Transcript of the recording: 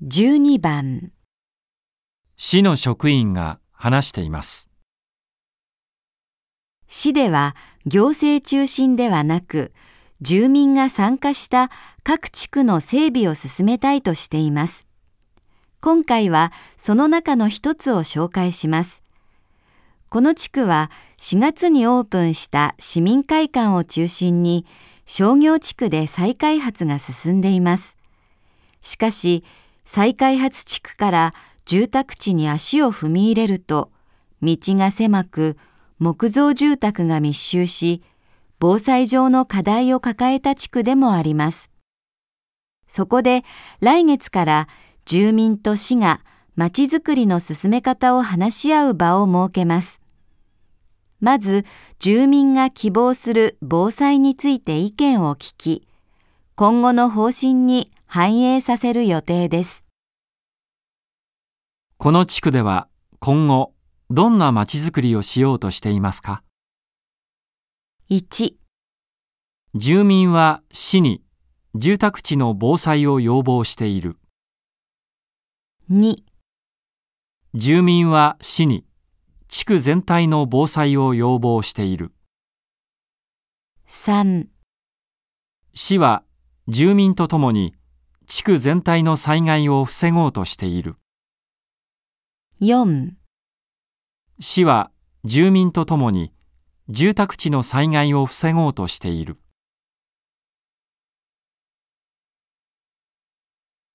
12番市の職員が話しています。市では行政中心ではなく住民が参加した各地区の整備を進めたいとしています。今回はその中の一つを紹介します。この地区は4月にオープンした市民会館を中心に商業地区で再開発が進んでいます。しかし再開発地区から住宅地に足を踏み入れると道が狭く木造住宅が密集し防災上の課題を抱えた地区でもあります。そこで来月から住民と市がまちづくりの進め方を話し合う場を設けます。まず住民が希望する防災について意見を聞き、今後の方針に反映させる予定です。この地区では今後どんなまちづくりをしようとしていますか？1、住民は市に住宅地の防災を要望している。2、住民は市に地区全体の防災を要望している。3、市は住民とともに地区全体の災害を防ごうとしている。4、市は住民とともに住宅地の災害を防ごうとしている。